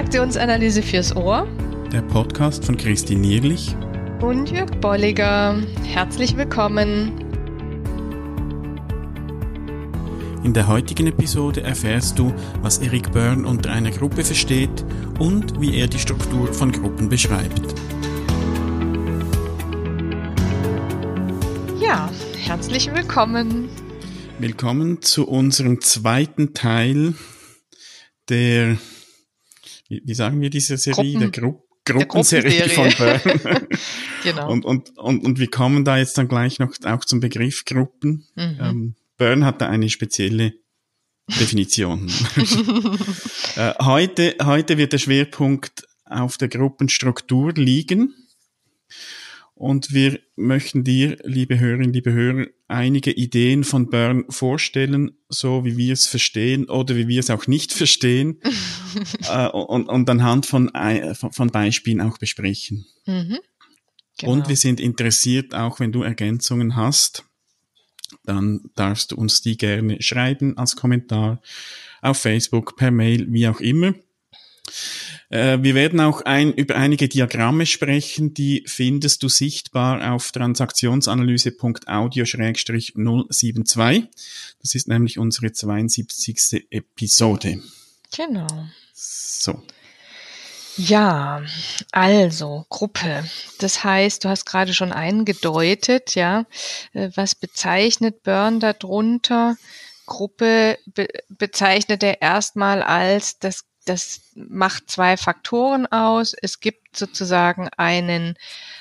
Transaktionsanalyse fürs Ohr. Der Podcast von Christine Nierlich und Jörg Bolliger. Herzlich willkommen. In der heutigen Episode erfährst du, was Eric Byrne unter einer Gruppe versteht und wie er die Struktur von Gruppen beschreibt. Ja, herzlich willkommen. Willkommen zu unserem zweiten Teil der wie, wie sagen wir diese Serie, Gruppen, der, Gru Gruppenserie der von Bern. genau. Und, und, und, und wir kommen da jetzt dann gleich noch auch zum Begriff Gruppen. Mhm. Ähm, Bern hat da eine spezielle Definition. äh, heute, heute wird der Schwerpunkt auf der Gruppenstruktur liegen. Und wir möchten dir, liebe Hörerinnen, liebe Hörer, einige Ideen von Bern vorstellen, so wie wir es verstehen oder wie wir es auch nicht verstehen äh, und, und anhand von, von Beispielen auch besprechen. Mhm. Genau. Und wir sind interessiert, auch wenn du Ergänzungen hast, dann darfst du uns die gerne schreiben als Kommentar auf Facebook, per Mail, wie auch immer. Äh, wir werden auch ein, über einige Diagramme sprechen, die findest du sichtbar auf transaktionsanalyse.audio-072. Das ist nämlich unsere 72. Episode. Genau. So. Ja, also Gruppe. Das heißt, du hast gerade schon eingedeutet, ja, äh, was bezeichnet Burn darunter? Gruppe be bezeichnet er erstmal als das das macht zwei Faktoren aus. Es gibt sozusagen einen,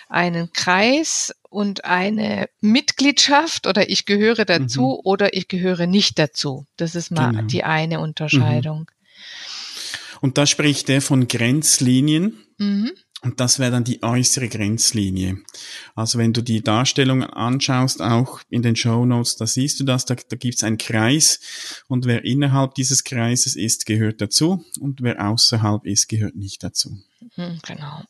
einen Kreis und eine Mitgliedschaft oder ich gehöre dazu mhm. oder ich gehöre nicht dazu. Das ist mal genau. die eine Unterscheidung. Mhm. Und da spricht er von Grenzlinien. Mhm. Und das wäre dann die äußere Grenzlinie. Also wenn du die Darstellung anschaust, auch in den Show Notes, da siehst du das, da, da gibt es einen Kreis und wer innerhalb dieses Kreises ist, gehört dazu und wer außerhalb ist, gehört nicht dazu. Hm, genau.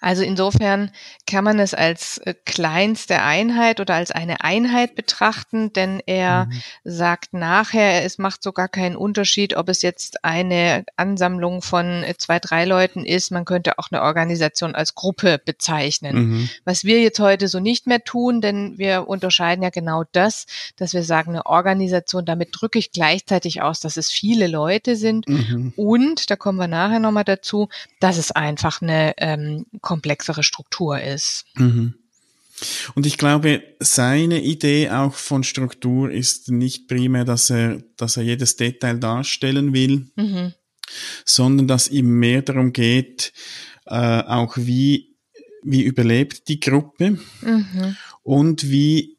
Also insofern kann man es als äh, kleinste Einheit oder als eine Einheit betrachten, denn er mhm. sagt nachher, es macht sogar keinen Unterschied, ob es jetzt eine Ansammlung von äh, zwei, drei Leuten ist. Man könnte auch eine Organisation als Gruppe bezeichnen. Mhm. Was wir jetzt heute so nicht mehr tun, denn wir unterscheiden ja genau das, dass wir sagen, eine Organisation, damit drücke ich gleichzeitig aus, dass es viele Leute sind mhm. und, da kommen wir nachher nochmal dazu, dass es einfach eine ähm, komplexere Struktur ist. Mhm. Und ich glaube, seine Idee auch von Struktur ist nicht primär, dass er, dass er jedes Detail darstellen will, mhm. sondern dass ihm mehr darum geht, äh, auch wie, wie überlebt die Gruppe mhm. und wie,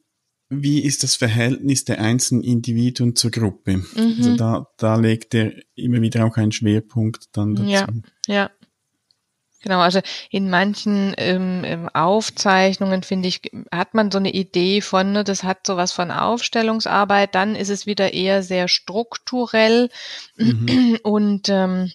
wie ist das Verhältnis der einzelnen Individuen zur Gruppe. Mhm. Also da, da legt er immer wieder auch einen Schwerpunkt dann dazu. Ja, ja. Genau, also in manchen ähm, ähm, Aufzeichnungen, finde ich, hat man so eine Idee von, ne, das hat sowas von Aufstellungsarbeit, dann ist es wieder eher sehr strukturell mhm. und ähm, ähm,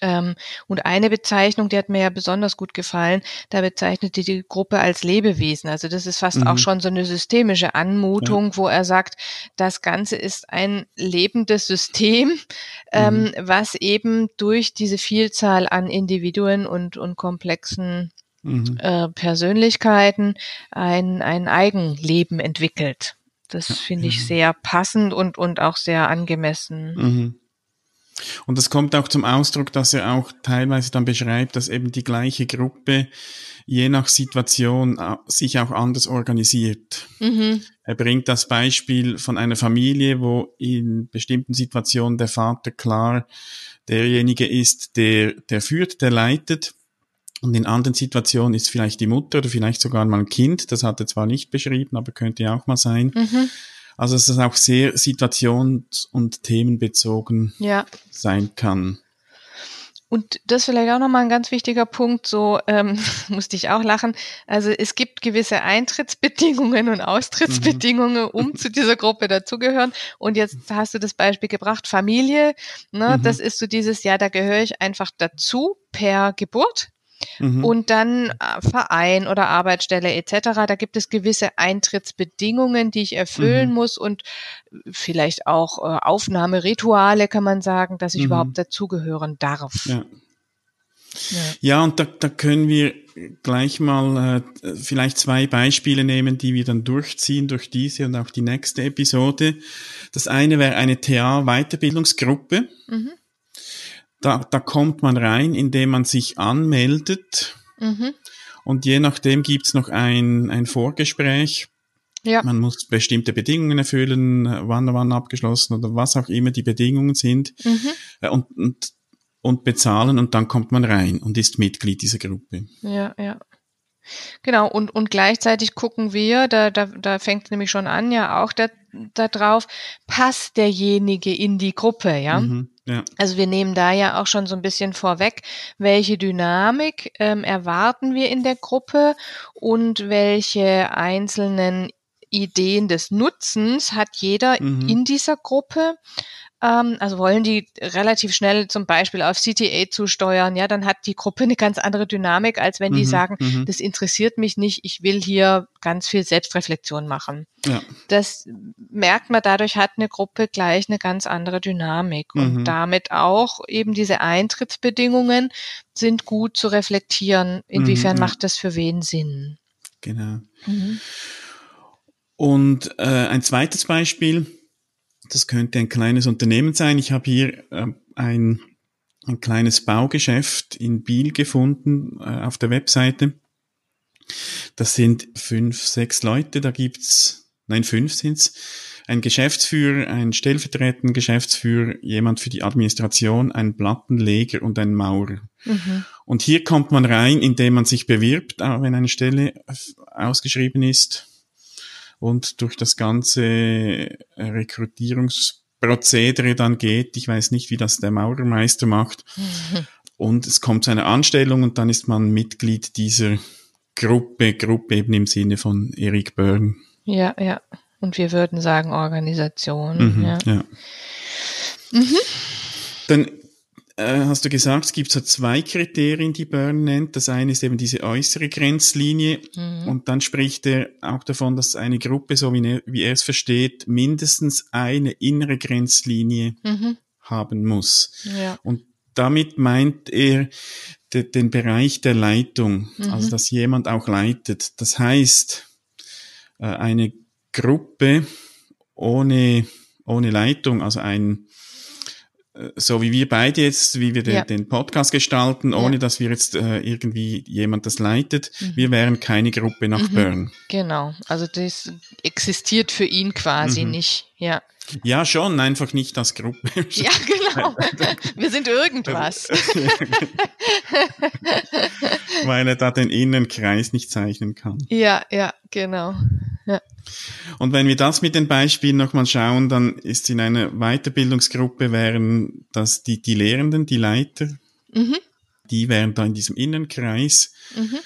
und eine Bezeichnung, die hat mir ja besonders gut gefallen, da bezeichnet die, die Gruppe als Lebewesen. Also das ist fast mhm. auch schon so eine systemische Anmutung, ja. wo er sagt, das Ganze ist ein lebendes System, ähm, mhm. was eben durch diese Vielzahl an Individuen und, und komplexen mhm. äh, Persönlichkeiten ein, ein Eigenleben entwickelt. Das finde ich sehr passend und, und auch sehr angemessen. Und das kommt auch zum Ausdruck, dass er auch teilweise dann beschreibt, dass eben die gleiche Gruppe je nach Situation äh, sich auch anders organisiert. Mhm. Er bringt das Beispiel von einer Familie, wo in bestimmten Situationen der Vater klar derjenige ist, der, der führt, der leitet. Und in anderen Situationen ist vielleicht die Mutter oder vielleicht sogar mal ein Kind, das hat er zwar nicht beschrieben, aber könnte ja auch mal sein. Mhm. Also dass es auch sehr situations- und themenbezogen ja. sein kann. Und das vielleicht auch nochmal ein ganz wichtiger Punkt, so ähm, musste ich auch lachen. Also es gibt gewisse Eintrittsbedingungen und Austrittsbedingungen, mhm. um zu dieser Gruppe dazugehören. Und jetzt hast du das Beispiel gebracht, Familie. Ne, mhm. Das ist so dieses, ja, da gehöre ich einfach dazu per Geburt. Mhm. Und dann äh, Verein oder Arbeitsstelle etc. Da gibt es gewisse Eintrittsbedingungen, die ich erfüllen mhm. muss und vielleicht auch äh, Aufnahmerituale, kann man sagen, dass ich mhm. überhaupt dazugehören darf. Ja. Ja, ja und da, da können wir gleich mal äh, vielleicht zwei Beispiele nehmen, die wir dann durchziehen durch diese und auch die nächste Episode. Das eine wäre eine TA-Weiterbildungsgruppe. Mhm. Da, da kommt man rein, indem man sich anmeldet. Mhm. Und je nachdem gibt's noch ein, ein Vorgespräch. Ja. Man muss bestimmte Bedingungen erfüllen, wann wann abgeschlossen oder was auch immer die Bedingungen sind. Mhm. Äh, und, und und bezahlen und dann kommt man rein und ist Mitglied dieser Gruppe. Ja, ja. Genau, und, und gleichzeitig gucken wir, da, da, da fängt es nämlich schon an, ja auch da, da drauf, passt derjenige in die Gruppe, ja? Mhm, ja. Also wir nehmen da ja auch schon so ein bisschen vorweg, welche Dynamik ähm, erwarten wir in der Gruppe und welche einzelnen Ideen des Nutzens hat jeder mhm. in dieser Gruppe also wollen die relativ schnell zum Beispiel auf CTA zusteuern, ja, dann hat die Gruppe eine ganz andere Dynamik, als wenn die mhm, sagen, mhm. das interessiert mich nicht, ich will hier ganz viel Selbstreflexion machen. Ja. Das merkt man, dadurch hat eine Gruppe gleich eine ganz andere Dynamik und mhm. damit auch eben diese Eintrittsbedingungen sind gut zu reflektieren, inwiefern mhm, macht das für wen Sinn. Genau. Mhm. Und äh, ein zweites Beispiel, das könnte ein kleines Unternehmen sein. Ich habe hier äh, ein, ein kleines Baugeschäft in Biel gefunden äh, auf der Webseite. Das sind fünf, sechs Leute. Da gibt's, nein, fünf sind's. Ein Geschäftsführer, ein stellvertretender Geschäftsführer, jemand für die Administration, ein Plattenleger und ein Maurer. Mhm. Und hier kommt man rein, indem man sich bewirbt, wenn eine Stelle ausgeschrieben ist und durch das ganze äh, Rekrutierungsprozedere dann geht. Ich weiß nicht, wie das der Maurermeister macht. Und es kommt zu einer Anstellung und dann ist man Mitglied dieser Gruppe, Gruppe eben im Sinne von Eric Byrne. Ja, ja. Und wir würden sagen Organisation. Mhm, ja. ja. Mhm. Dann hast du gesagt, es gibt so zwei Kriterien, die Byrne nennt. Das eine ist eben diese äußere Grenzlinie mhm. und dann spricht er auch davon, dass eine Gruppe, so wie er, wie er es versteht, mindestens eine innere Grenzlinie mhm. haben muss. Ja. Und damit meint er de, den Bereich der Leitung, mhm. also dass jemand auch leitet. Das heißt, äh, eine Gruppe ohne, ohne Leitung, also ein so wie wir beide jetzt, wie wir den, ja. den Podcast gestalten, ohne ja. dass wir jetzt äh, irgendwie jemand das leitet. Mhm. Wir wären keine Gruppe nach mhm. Bern. Genau, also das existiert für ihn quasi mhm. nicht, ja. Ja, schon, einfach nicht als Gruppe. Ja, genau. Wir sind irgendwas. Weil er da den Innenkreis nicht zeichnen kann. Ja, ja, genau. Ja. Und wenn wir das mit den Beispielen nochmal schauen, dann ist in einer Weiterbildungsgruppe wären das die, die Lehrenden, die Leiter, mhm. die wären da in diesem Innenkreis. Mhm.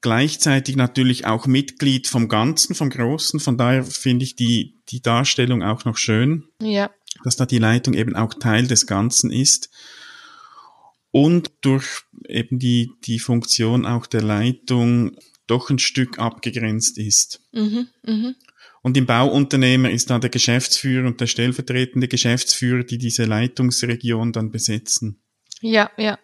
Gleichzeitig natürlich auch Mitglied vom Ganzen, vom Großen. Von daher finde ich die, die Darstellung auch noch schön. Ja. Dass da die Leitung eben auch Teil des Ganzen ist. Und durch eben die, die Funktion auch der Leitung doch ein Stück abgegrenzt ist. Mhm, mh. Und im Bauunternehmer ist da der Geschäftsführer und der stellvertretende Geschäftsführer, die diese Leitungsregion dann besetzen. Ja, ja.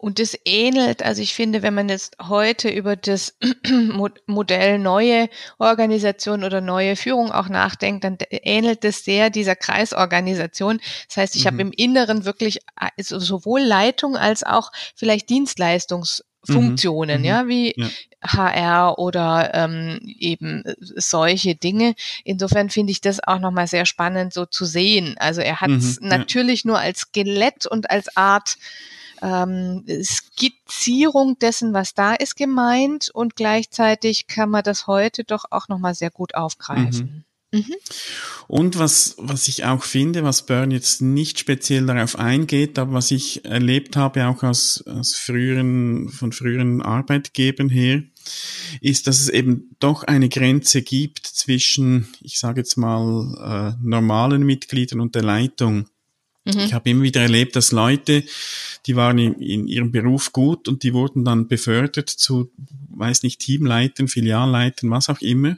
Und das ähnelt, also ich finde, wenn man jetzt heute über das Modell neue Organisation oder neue Führung auch nachdenkt, dann ähnelt es sehr dieser Kreisorganisation. Das heißt, ich mhm. habe im Inneren wirklich also sowohl Leitung als auch vielleicht Dienstleistungs Funktionen, mhm. ja, wie ja. HR oder ähm, eben solche Dinge. Insofern finde ich das auch nochmal sehr spannend so zu sehen. Also er hat es mhm, natürlich ja. nur als Skelett und als Art ähm, Skizzierung dessen, was da ist, gemeint und gleichzeitig kann man das heute doch auch nochmal sehr gut aufgreifen. Mhm. Mhm. Und was, was ich auch finde, was Byrne jetzt nicht speziell darauf eingeht, aber was ich erlebt habe, auch aus, aus früheren, von früheren Arbeitgebern her, ist, dass es eben doch eine Grenze gibt zwischen, ich sage jetzt mal, äh, normalen Mitgliedern und der Leitung. Mhm. Ich habe immer wieder erlebt, dass Leute, die waren in, in, ihrem Beruf gut und die wurden dann befördert zu, weiß nicht, Teamleitern, Filialleitern, was auch immer.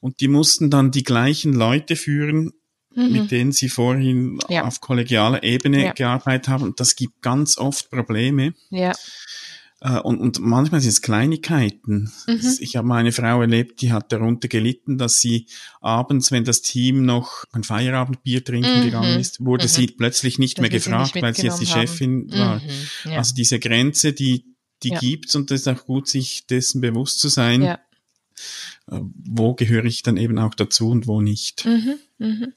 Und die mussten dann die gleichen Leute führen, mhm. mit denen sie vorhin ja. auf kollegialer Ebene ja. gearbeitet haben. Und das gibt ganz oft Probleme. Ja. Äh, und, und manchmal sind es Kleinigkeiten. Mhm. Ich habe meine Frau erlebt, die hat darunter gelitten, dass sie abends, wenn das Team noch ein Feierabendbier trinken mhm. gegangen ist, wurde mhm. sie plötzlich nicht dass mehr gefragt, nicht weil sie jetzt die Chefin haben. war. Mhm. Ja. Also diese Grenze, die, die ja. gibt's und es ist auch gut, sich dessen bewusst zu sein. Ja. Äh, wo gehöre ich dann eben auch dazu und wo nicht. Mhm. Mhm.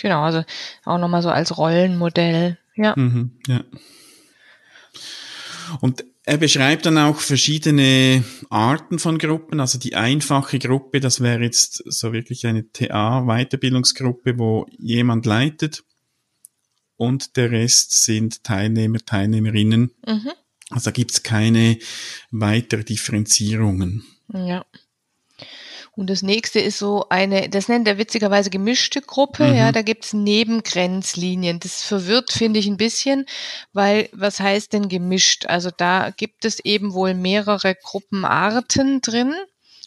Genau, also auch nochmal so als Rollenmodell. Ja. Mhm, ja. Und er beschreibt dann auch verschiedene Arten von Gruppen. Also die einfache Gruppe, das wäre jetzt so wirklich eine TA-Weiterbildungsgruppe, wo jemand leitet und der Rest sind Teilnehmer, Teilnehmerinnen. Mhm. Also da gibt's keine weitere Differenzierungen. Ja. Und das nächste ist so eine, das nennt er witzigerweise gemischte Gruppe, mhm. ja, da gibt's Nebengrenzlinien. Das verwirrt, finde ich, ein bisschen, weil was heißt denn gemischt? Also da gibt es eben wohl mehrere Gruppenarten drin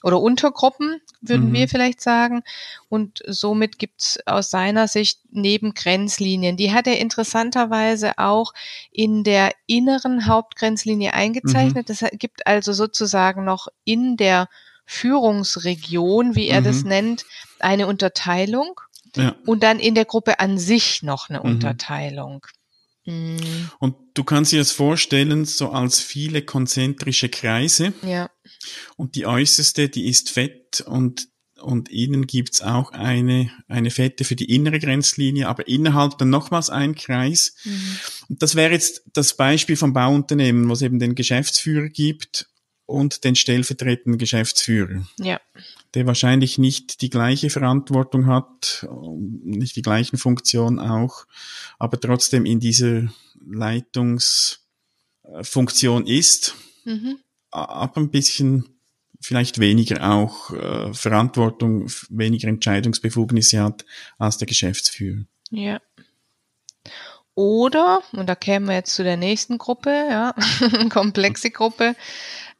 oder Untergruppen, würden mhm. wir vielleicht sagen. Und somit gibt's aus seiner Sicht Nebengrenzlinien. Die hat er interessanterweise auch in der inneren Hauptgrenzlinie eingezeichnet. Mhm. Das gibt also sozusagen noch in der Führungsregion, wie er mhm. das nennt, eine Unterteilung ja. und dann in der Gruppe an sich noch eine mhm. Unterteilung. Mhm. Und du kannst dir das vorstellen, so als viele konzentrische Kreise. Ja. Und die äußerste, die ist fett und und innen gibt's auch eine, eine Fette für die innere Grenzlinie, aber innerhalb dann nochmals ein Kreis. Mhm. Und das wäre jetzt das Beispiel vom Bauunternehmen, wo es eben den Geschäftsführer gibt und den stellvertretenden Geschäftsführer. Ja. Der wahrscheinlich nicht die gleiche Verantwortung hat, nicht die gleichen Funktionen auch, aber trotzdem in dieser Leitungsfunktion ist, mhm. aber ein bisschen vielleicht weniger auch äh, Verantwortung, weniger Entscheidungsbefugnisse hat als der Geschäftsführer. Ja. Oder, und da kämen wir jetzt zu der nächsten Gruppe, ja, komplexe Gruppe,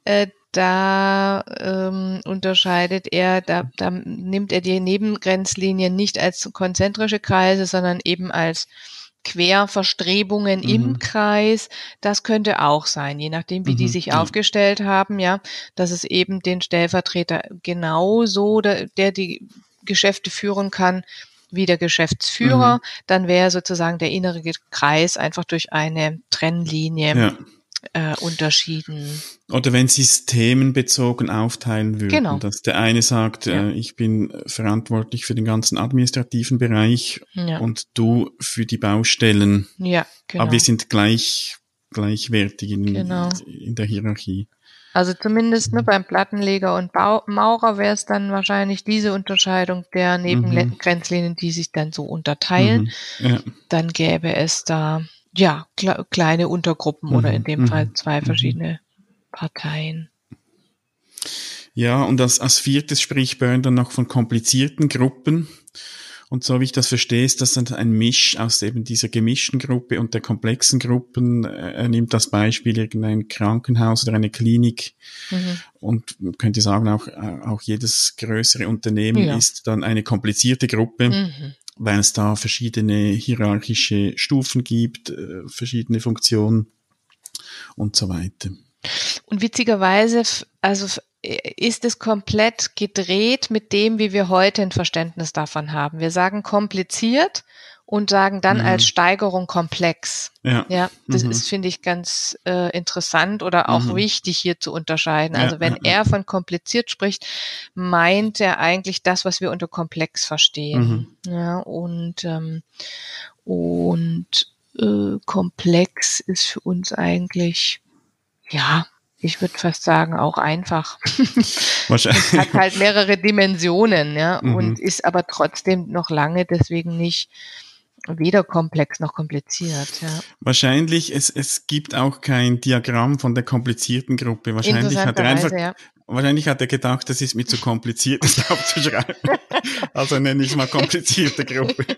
äh, da ähm, unterscheidet er, da, da nimmt er die Nebengrenzlinien nicht als konzentrische Kreise, sondern eben als Querverstrebungen mhm. im Kreis. Das könnte auch sein, je nachdem, wie mhm. die sich ja. aufgestellt haben, ja, dass es eben den Stellvertreter genauso, der, der die Geschäfte führen kann, wie der Geschäftsführer. Mhm. Dann wäre sozusagen der innere Kreis einfach durch eine Trennlinie ja äh, unterschieden. Oder wenn Sie es themenbezogen aufteilen würden, genau. dass der eine sagt, ja. äh, ich bin verantwortlich für den ganzen administrativen Bereich ja. und du für die Baustellen. Ja, genau. Aber wir sind gleich, gleichwertig in, genau. in der Hierarchie. Also zumindest ne, beim Plattenleger und Bau Maurer wäre es dann wahrscheinlich diese Unterscheidung der Nebengrenzlinien, die sich dann so unterteilen. Mhm. Ja. Dann gäbe es da ja, kle kleine Untergruppen mhm. oder in dem mhm. Fall zwei mhm. verschiedene Parteien. Ja, und als, als viertes spricht Byrne dann noch von komplizierten Gruppen. Und so wie ich das verstehe, ist das dann ein Misch aus eben dieser gemischten Gruppe und der komplexen Gruppen. Er nimmt das Beispiel irgendein Krankenhaus oder eine Klinik mhm. und könnte sagen, auch, auch jedes größere Unternehmen ja. ist dann eine komplizierte Gruppe. Mhm weil es da verschiedene hierarchische Stufen gibt, äh, verschiedene Funktionen und so weiter. Und witzigerweise, also ist es komplett gedreht mit dem, wie wir heute ein Verständnis davon haben. Wir sagen kompliziert und sagen dann mhm. als Steigerung komplex. Ja, ja das mhm. ist, finde ich, ganz äh, interessant oder auch mhm. wichtig hier zu unterscheiden. Ja, also wenn ja, er von kompliziert spricht, meint er eigentlich das, was wir unter komplex verstehen. Mhm. Ja, und, ähm, und äh, komplex ist für uns eigentlich, ja, ich würde fast sagen, auch einfach. Wahrscheinlich. es hat halt mehrere Dimensionen, ja, mhm. und ist aber trotzdem noch lange deswegen nicht weder komplex noch kompliziert. Ja. Wahrscheinlich, es, es gibt auch kein Diagramm von der komplizierten Gruppe. Wahrscheinlich hat er einfach, ja. wahrscheinlich hat er gedacht, das ist mir zu kompliziert, das aufzuschreiben. also nenne ich es mal komplizierte Gruppe.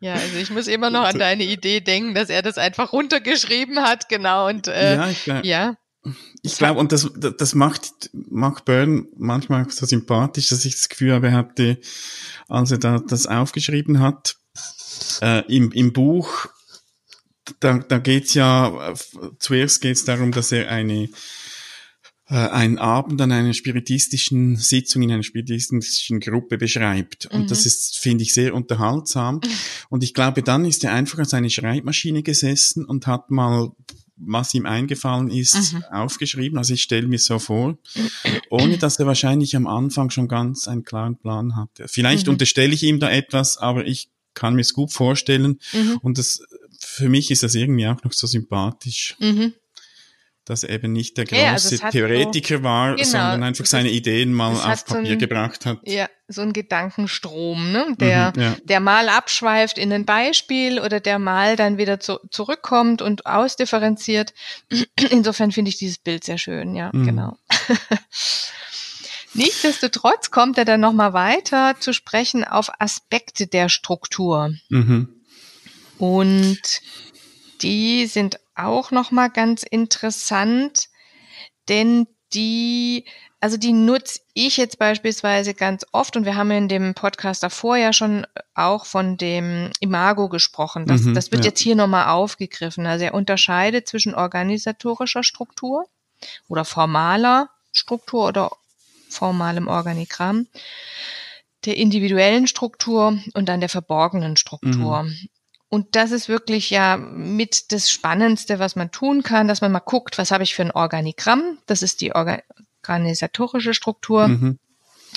Ja, also ich muss immer noch an deine Idee denken, dass er das einfach runtergeschrieben hat, genau. Und äh, ja, ich glaub, ja. Ich glaube, und das, das macht, macht Byrne manchmal so sympathisch, dass ich das Gefühl habe, er hatte, als er da das aufgeschrieben hat, äh, im, im Buch, da, da geht's ja, zuerst geht's darum, dass er eine äh, einen Abend an einer spiritistischen Sitzung in einer spiritistischen Gruppe beschreibt. Und mhm. das ist, finde ich, sehr unterhaltsam. Und ich glaube, dann ist er einfach an seine Schreibmaschine gesessen und hat mal was ihm eingefallen ist, mhm. aufgeschrieben. Also ich stelle mir so vor, ohne dass er wahrscheinlich am Anfang schon ganz einen klaren Plan hatte. Vielleicht mhm. unterstelle ich ihm da etwas, aber ich kann mir es gut vorstellen. Mhm. Und das, für mich ist das irgendwie auch noch so sympathisch. Mhm dass er eben nicht der große ja, also Theoretiker so, war, genau, sondern einfach seine Ideen mal auf Papier so ein, gebracht hat. Ja, so ein Gedankenstrom, ne? der, mhm, ja. der mal abschweift in ein Beispiel oder der mal dann wieder zu, zurückkommt und ausdifferenziert. Insofern finde ich dieses Bild sehr schön, ja, mhm. genau. Nichtsdestotrotz kommt er dann nochmal weiter zu sprechen auf Aspekte der Struktur. Mhm. Und die sind auch noch mal ganz interessant, denn die, also die nutze ich jetzt beispielsweise ganz oft und wir haben in dem Podcast davor ja schon auch von dem Imago gesprochen. Das, mhm, das wird ja. jetzt hier nochmal aufgegriffen. Also er unterscheidet zwischen organisatorischer Struktur oder formaler Struktur oder formalem Organigramm, der individuellen Struktur und dann der verborgenen Struktur. Mhm. Und das ist wirklich ja mit das Spannendste, was man tun kann, dass man mal guckt, was habe ich für ein Organigramm? Das ist die organisatorische Struktur. Mhm.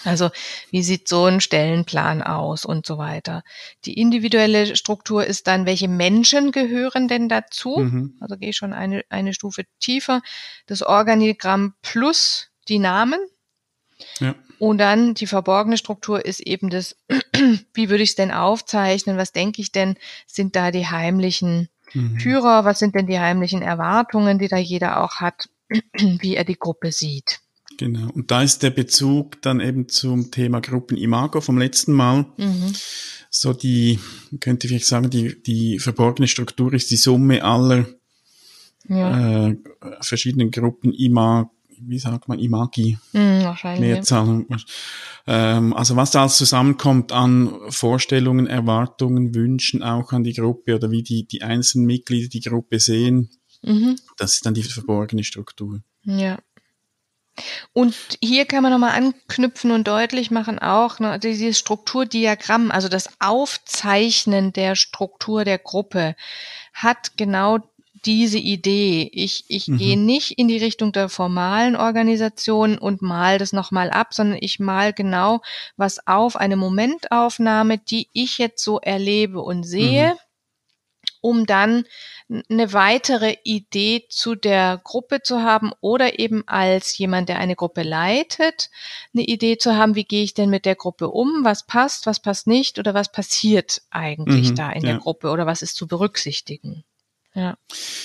Also wie sieht so ein Stellenplan aus und so weiter. Die individuelle Struktur ist dann, welche Menschen gehören denn dazu? Mhm. Also gehe ich schon eine, eine Stufe tiefer. Das Organigramm plus die Namen. Ja. Und dann die verborgene Struktur ist eben das, wie würde ich es denn aufzeichnen? Was denke ich denn, sind da die heimlichen mhm. Führer? Was sind denn die heimlichen Erwartungen, die da jeder auch hat, wie er die Gruppe sieht? Genau. Und da ist der Bezug dann eben zum Thema Gruppen-Imago vom letzten Mal. Mhm. So die, könnte ich sagen, die, die verborgene Struktur ist die Summe aller ja. äh, verschiedenen Gruppen-Imago wie sagt man, Imagi. Mm, wahrscheinlich. Mehrzahl. Ähm, also was da alles zusammenkommt an Vorstellungen, Erwartungen, Wünschen auch an die Gruppe oder wie die, die einzelnen Mitglieder die Gruppe sehen, mhm. das ist dann die verborgene Struktur. Ja. Und hier kann man nochmal anknüpfen und deutlich machen auch, ne, dieses Strukturdiagramm, also das Aufzeichnen der Struktur der Gruppe, hat genau diese Idee. Ich, ich mhm. gehe nicht in die Richtung der formalen Organisation und mal das nochmal ab, sondern ich mal genau was auf, eine Momentaufnahme, die ich jetzt so erlebe und sehe, mhm. um dann eine weitere Idee zu der Gruppe zu haben oder eben als jemand, der eine Gruppe leitet, eine Idee zu haben, wie gehe ich denn mit der Gruppe um, was passt, was passt nicht oder was passiert eigentlich mhm, da in ja. der Gruppe oder was ist zu berücksichtigen. Ja.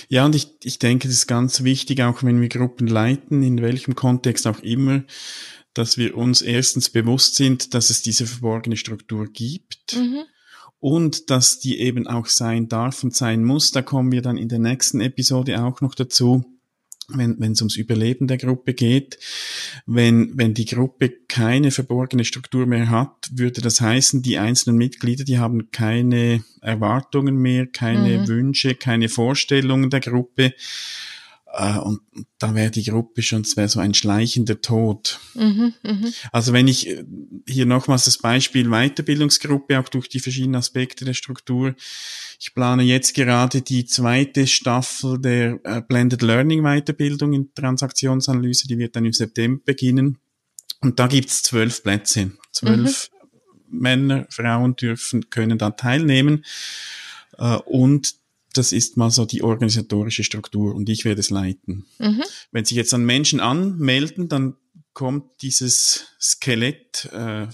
Ja, und ich, ich denke, das ist ganz wichtig, auch wenn wir Gruppen leiten, in welchem Kontext auch immer, dass wir uns erstens bewusst sind, dass es diese verborgene Struktur gibt. Mhm. Und dass die eben auch sein darf und sein muss. Da kommen wir dann in der nächsten Episode auch noch dazu wenn es ums Überleben der Gruppe geht. Wenn, wenn die Gruppe keine verborgene Struktur mehr hat, würde das heißen, die einzelnen Mitglieder, die haben keine Erwartungen mehr, keine mhm. Wünsche, keine Vorstellungen der Gruppe. Äh, und da wäre die Gruppe schon, es wäre so ein schleichender Tod. Mhm, mh. Also wenn ich äh, hier nochmals das Beispiel Weiterbildungsgruppe, auch durch die verschiedenen Aspekte der Struktur, ich plane jetzt gerade die zweite Staffel der äh, Blended Learning Weiterbildung in Transaktionsanalyse, die wird dann im September beginnen. Und da gibt's zwölf Plätze. Zwölf mhm. Männer, Frauen dürfen, können da teilnehmen. Und das ist mal so die organisatorische Struktur und ich werde es leiten. Mhm. Wenn sich jetzt dann Menschen anmelden, dann kommt dieses Skelett äh,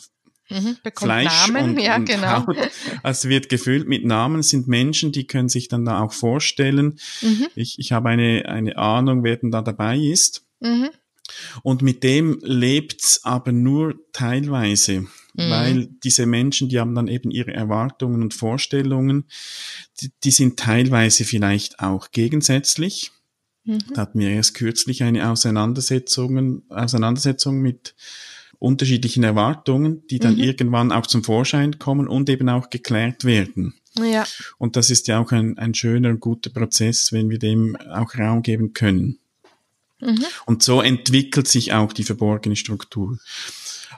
mhm, Fleisch Namen, und, ja, und genau. Haut. Also wird gefüllt mit Namen, sind Menschen, die können sich dann da auch vorstellen. Mhm. Ich, ich habe eine, eine Ahnung, wer denn da dabei ist. Und mit dem lebt's aber nur teilweise, mhm. weil diese Menschen, die haben dann eben ihre Erwartungen und Vorstellungen, die, die sind teilweise vielleicht auch gegensätzlich. Mhm. Da hatten wir erst kürzlich eine Auseinandersetzung, Auseinandersetzung mit unterschiedlichen Erwartungen, die dann mhm. irgendwann auch zum Vorschein kommen und eben auch geklärt werden. Ja. Und das ist ja auch ein, ein schöner und guter Prozess, wenn wir dem auch Raum geben können. Mhm. Und so entwickelt sich auch die verborgene Struktur.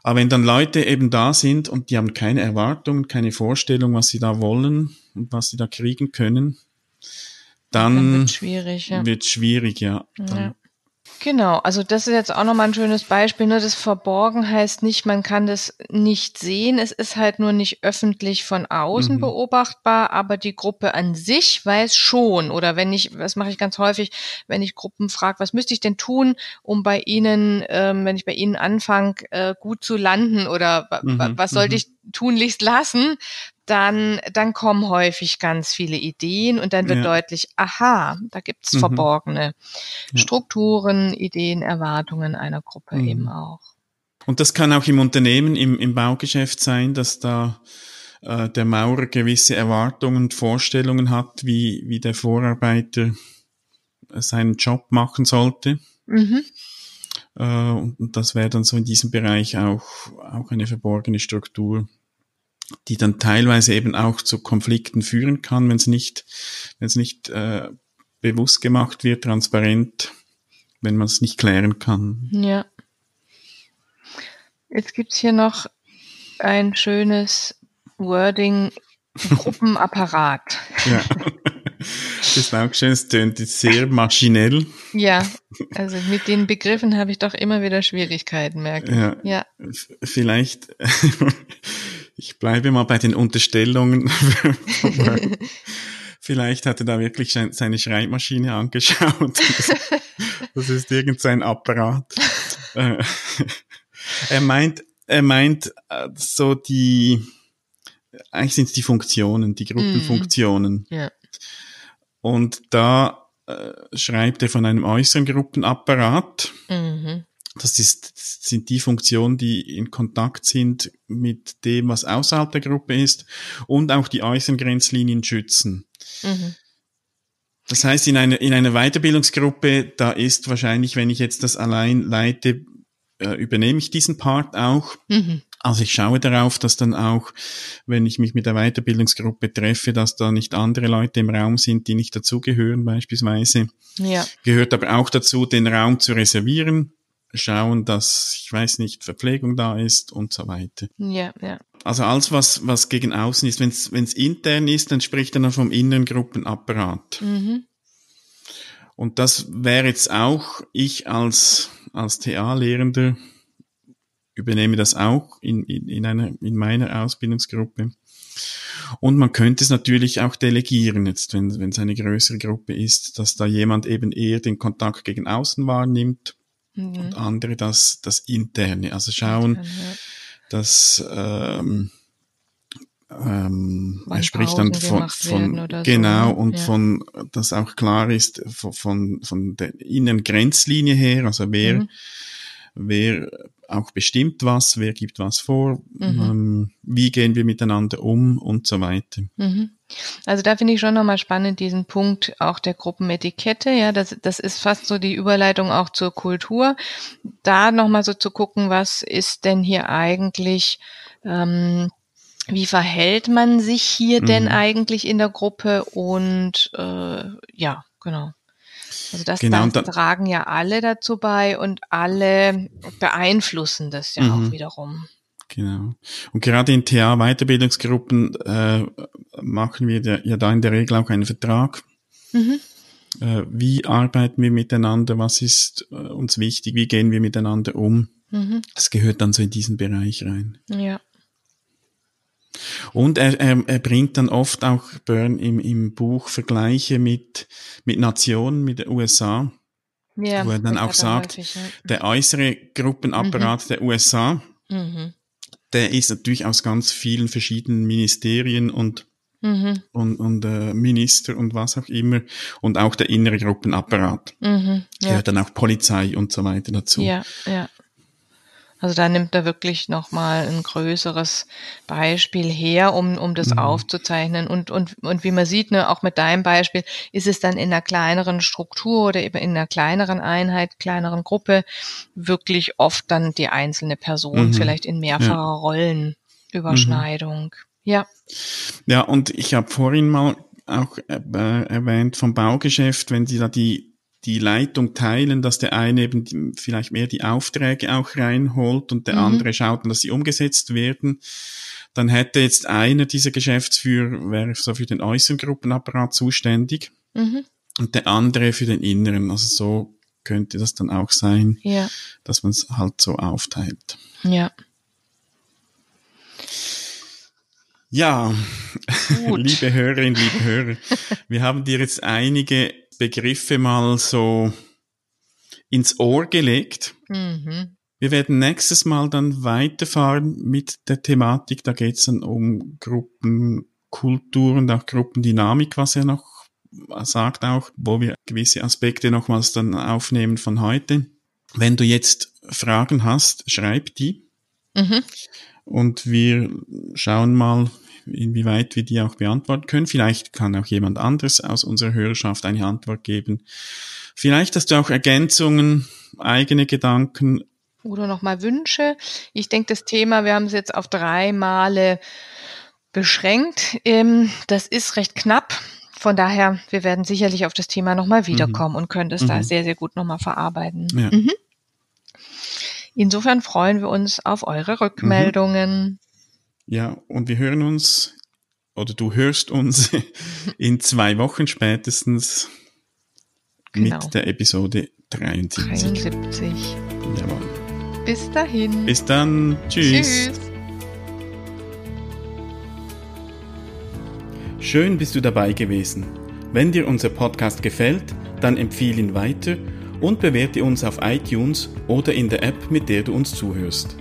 Aber wenn dann Leute eben da sind und die haben keine Erwartungen, keine Vorstellung, was sie da wollen und was sie da kriegen können, dann, dann wird schwierig, ja. Wird schwierig, ja. ja. Genau, also das ist jetzt auch nochmal ein schönes Beispiel. Ne? Das Verborgen heißt nicht, man kann das nicht sehen. Es ist halt nur nicht öffentlich von außen mhm. beobachtbar, aber die Gruppe an sich weiß schon. Oder wenn ich, das mache ich ganz häufig, wenn ich Gruppen frage, was müsste ich denn tun, um bei Ihnen, ähm, wenn ich bei Ihnen anfange, äh, gut zu landen oder mhm. was sollte mhm. ich tunlichst lassen, dann, dann kommen häufig ganz viele Ideen und dann wird ja. deutlich, aha, da gibt's mhm. verborgene ja. Strukturen, Ideen, Erwartungen einer Gruppe mhm. eben auch. Und das kann auch im Unternehmen, im, im Baugeschäft sein, dass da äh, der Maurer gewisse Erwartungen und Vorstellungen hat, wie, wie der Vorarbeiter seinen Job machen sollte. Mhm. Äh, und das wäre dann so in diesem Bereich auch, auch eine verborgene Struktur die dann teilweise eben auch zu Konflikten führen kann, wenn es nicht, wenn es nicht äh, bewusst gemacht wird, transparent, wenn man es nicht klären kann. Ja. Jetzt gibt's hier noch ein schönes Wording, Gruppenapparat. ja. Das ist auch schön, es tönt sehr maschinell. Ja, also mit den Begriffen habe ich doch immer wieder Schwierigkeiten, merke ich. Ja, ja. Vielleicht ich bleibe mal bei den Unterstellungen. Vielleicht hat er da wirklich seine Schreibmaschine angeschaut. Das, ist irgendein Apparat. Äh, er meint, er meint äh, so die, eigentlich sind es die Funktionen, die Gruppenfunktionen. Mm, yeah. Und da äh, schreibt er von einem äußeren Gruppenapparat. Mhm. Das ist, sind die Funktionen, die in Kontakt sind mit dem, was außerhalb der Gruppe ist und auch die äußeren Grenzlinien schützen. Mhm. Das heißt, in einer, in einer Weiterbildungsgruppe, da ist wahrscheinlich, wenn ich jetzt das allein leite, äh, übernehme ich diesen Part auch. Mhm. Also ich schaue darauf, dass dann auch, wenn ich mich mit der Weiterbildungsgruppe treffe, dass da nicht andere Leute im Raum sind, die nicht dazugehören beispielsweise. Ja. Gehört aber auch dazu, den Raum zu reservieren schauen, dass, ich weiß nicht, Verpflegung da ist und so weiter. Ja, ja. Also alles, was, was gegen außen ist. Wenn es intern ist, dann spricht er dann vom inneren Gruppenapparat. Mhm. Und das wäre jetzt auch, ich als, als TA-Lehrender übernehme das auch in, in, in, einer, in meiner Ausbildungsgruppe. Und man könnte es natürlich auch delegieren, jetzt wenn wenn es eine größere Gruppe ist, dass da jemand eben eher den Kontakt gegen außen wahrnimmt mhm. und andere das, das Interne. Also schauen, Intern, ja. dass ähm, ähm, er spricht dann von, von genau so, und ja. von, dass auch klar ist von, von, von der inneren Grenzlinie her, also wer, mhm. Wer auch bestimmt was, wer gibt was vor, mhm. ähm, wie gehen wir miteinander um und so weiter. Mhm. Also da finde ich schon nochmal spannend diesen Punkt auch der Gruppenetikette. Ja, das, das ist fast so die Überleitung auch zur Kultur. Da nochmal so zu gucken, was ist denn hier eigentlich, ähm, wie verhält man sich hier mhm. denn eigentlich in der Gruppe und äh, ja, genau. Also das, genau, das tragen ja alle dazu bei und alle beeinflussen das ja mhm. auch wiederum. Genau. Und gerade in TA-Weiterbildungsgruppen äh, machen wir der, ja da in der Regel auch einen Vertrag. Mhm. Äh, wie arbeiten wir miteinander? Was ist äh, uns wichtig? Wie gehen wir miteinander um? Mhm. Das gehört dann so in diesen Bereich rein. Ja. Und er, er, er bringt dann oft auch Byrne im, im Buch Vergleiche mit, mit Nationen, mit den USA. Ja, wo er dann auch sagt, häufig, ja. der äußere Gruppenapparat mhm. der USA, mhm. der ist natürlich aus ganz vielen verschiedenen Ministerien und mhm. und, und äh, Minister und was auch immer und auch der innere Gruppenapparat. Mhm, ja. Gehört dann auch Polizei und so weiter dazu. Ja, ja. Also da nimmt er wirklich nochmal ein größeres Beispiel her, um, um das mhm. aufzuzeichnen. Und, und, und wie man sieht, ne, auch mit deinem Beispiel, ist es dann in einer kleineren Struktur oder eben in einer kleineren Einheit, kleineren Gruppe wirklich oft dann die einzelne Person, mhm. vielleicht in mehrfacher ja. Rollenüberschneidung. Mhm. Ja. Ja, und ich habe vorhin mal auch äh, erwähnt vom Baugeschäft, wenn Sie da die die Leitung teilen, dass der eine eben vielleicht mehr die Aufträge auch reinholt und der mhm. andere schaut, dass sie umgesetzt werden. Dann hätte jetzt einer dieser Geschäftsführer, wäre so für den äußeren Gruppenapparat zuständig mhm. und der andere für den inneren. Also so könnte das dann auch sein, ja. dass man es halt so aufteilt. Ja. Ja, liebe Hörerinnen, liebe Hörer, wir haben dir jetzt einige Begriffe mal so ins Ohr gelegt. Mhm. Wir werden nächstes Mal dann weiterfahren mit der Thematik. Da geht es dann um Gruppenkultur und auch Gruppendynamik, was er noch sagt auch, wo wir gewisse Aspekte nochmals dann aufnehmen von heute. Wenn du jetzt Fragen hast, schreib die. Mhm. Und wir schauen mal, inwieweit wir die auch beantworten können. Vielleicht kann auch jemand anderes aus unserer Hörerschaft eine Antwort geben. Vielleicht hast du auch Ergänzungen, eigene Gedanken. Oder nochmal Wünsche. Ich denke, das Thema, wir haben es jetzt auf drei Male beschränkt. Ähm, das ist recht knapp. Von daher, wir werden sicherlich auf das Thema nochmal mhm. wiederkommen mhm. und können das mhm. da sehr, sehr gut nochmal verarbeiten. Ja. Mhm. Insofern freuen wir uns auf eure Rückmeldungen. Ja, und wir hören uns, oder du hörst uns in zwei Wochen spätestens genau. mit der Episode 73. 73. Jawohl. Bis dahin. Bis dann. Tschüss. Tschüss. Schön bist du dabei gewesen. Wenn dir unser Podcast gefällt, dann empfehle ihn weiter und bewerte uns auf iTunes oder in der App, mit der du uns zuhörst.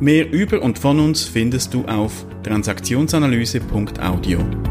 Mehr über und von uns findest du auf transaktionsanalyse.audio.